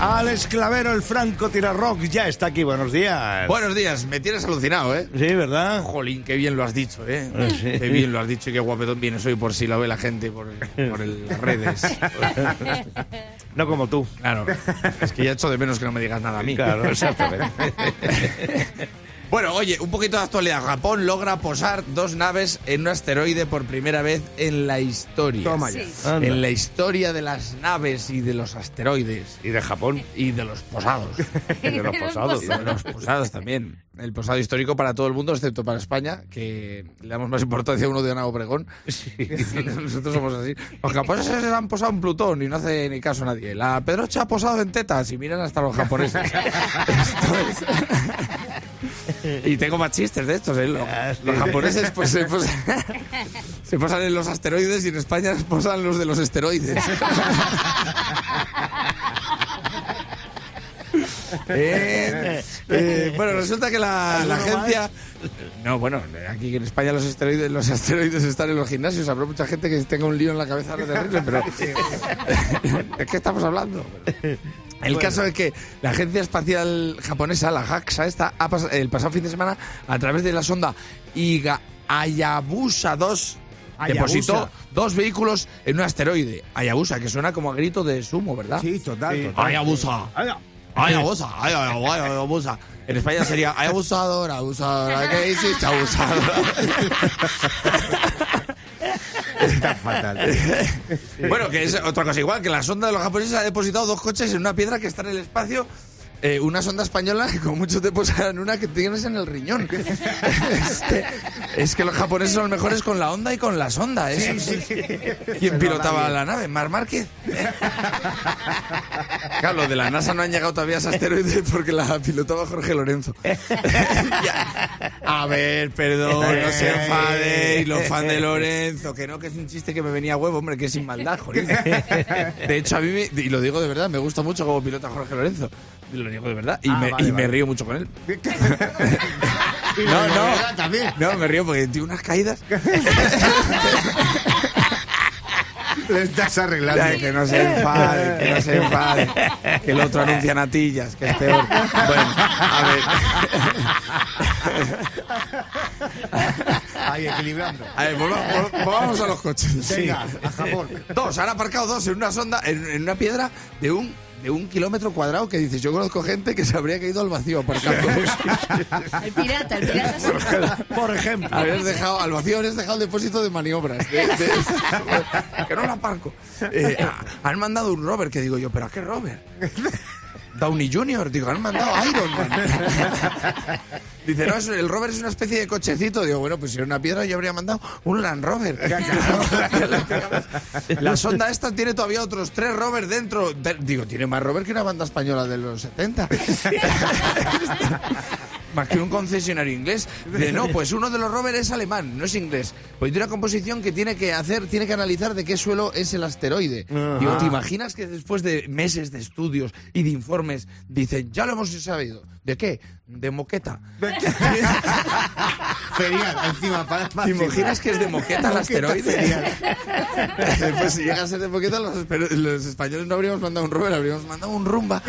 Alex Clavero, el franco rock, ya está aquí. Buenos días. Buenos días, me tienes alucinado, ¿eh? Sí, ¿verdad? Jolín, qué bien lo has dicho, ¿eh? Sí. Qué bien lo has dicho y qué guapetón vienes hoy por si lo ve la gente por, por el- las redes. No como tú. Claro, es que ya echo de menos que no me digas nada a mí. Claro, exactamente. Bueno, oye, un poquito de actualidad. Japón logra posar dos naves en un asteroide por primera vez en la historia. Toma ya. Anda. En la historia de las naves y de los asteroides. Y de Japón. Y de los posados. Y de los posados. Y de los posados también. El posado histórico para todo el mundo, excepto para España, que le damos más importancia a uno de Ana Obregón. Nosotros somos así. Los japoneses se han posado en Plutón y no hace ni caso a nadie. La Pedrocha ha posado en tetas y miran hasta los japoneses. Esto es- Y tengo más chistes de estos, ¿eh? Los, los japoneses pues, se, posan, se posan en los asteroides y en España se posan los de los esteroides. Eh, eh, bueno, resulta que la, la agencia. No, bueno, aquí en España los asteroides, los asteroides están en los gimnasios. Habrá mucha gente que tenga un lío en la cabeza terrible, pero. ¿De qué estamos hablando? El caso es que la agencia espacial japonesa, la JAXA, esta, ha pas- el pasado fin de semana, a través de la sonda Iga Hayabusa 2, Hayabusa. depositó dos vehículos en un asteroide. Hayabusa, que suena como a grito de sumo, ¿verdad? Sí, total, total. Hayabusa. Ay, Hayabusa, ay, ay, ay, ay, abusa. En España sería ay, abusador, abusadora, ¿qué hiciste, abusadora? Está fatal. bueno, que es otra cosa igual, que la sonda de los japoneses ha depositado dos coches en una piedra que está en el espacio. eh, una sonda española que con mucho te posarán una que tienes en el riñón. es, que, es que los japoneses son los mejores con la onda y con la sonda. ¿eh? ¿Quién pilotaba la nave? ¿Mar Márquez? Claro, los de la NASA no han llegado todavía a ese asteroide porque la pilotaba Jorge Lorenzo. Ya. A ver, perdón, no se enfadéis, los fans de Lorenzo, que no, que es un chiste que me venía a huevo, hombre, que es sin maldad, joder. De hecho, a mí, me- y lo digo de verdad, me gusta mucho como pilota Jorge Lorenzo. Lo digo de verdad, y, Ah, me, vale, y me vale. río mucho con él. No, no. También. No, me río porque tiene unas caídas. Le estás arreglando. Ay, que no se enfade, que no se enfade. Que el otro anuncia natillas, que es peor. Bueno, a ver. Ahí equilibrando. A ver, volva- vol- volvamos a los coches. Venga, a Japón. Dos, han aparcado dos en una sonda, en, en una piedra de un, de un kilómetro cuadrado que dices, yo conozco gente que se habría caído al vacío aparcando. El pirata, el pirata se Por ejemplo. Habrías dejado, al vacío habrías dejado el depósito de maniobras. de- de- que no lo aparco. Eh, han mandado un rover, que digo yo, ¿pero a qué rover? Downey Jr., digo, han mandado Iron Man. Dice, no, el rover es una especie de cochecito. Digo, bueno, pues si era una piedra yo habría mandado un Land Rover. La sonda esta tiene todavía otros tres rovers dentro. De- digo, tiene más rover que una banda española de los 70. Más que un concesionario inglés. De no, pues uno de los rovers es alemán, no es inglés. Pues tiene una composición que tiene que hacer, tiene que analizar de qué suelo es el asteroide. Digo, ¿te imaginas que después de meses de estudios y de informes dicen, ya lo hemos sabido? ¿De qué? De moqueta. Ferial, encima. Para, ¿Te imaginas que es de moqueta el asteroide? pues si llega a ser de moqueta, los, los españoles no habríamos mandado un rover, habríamos mandado un rumba.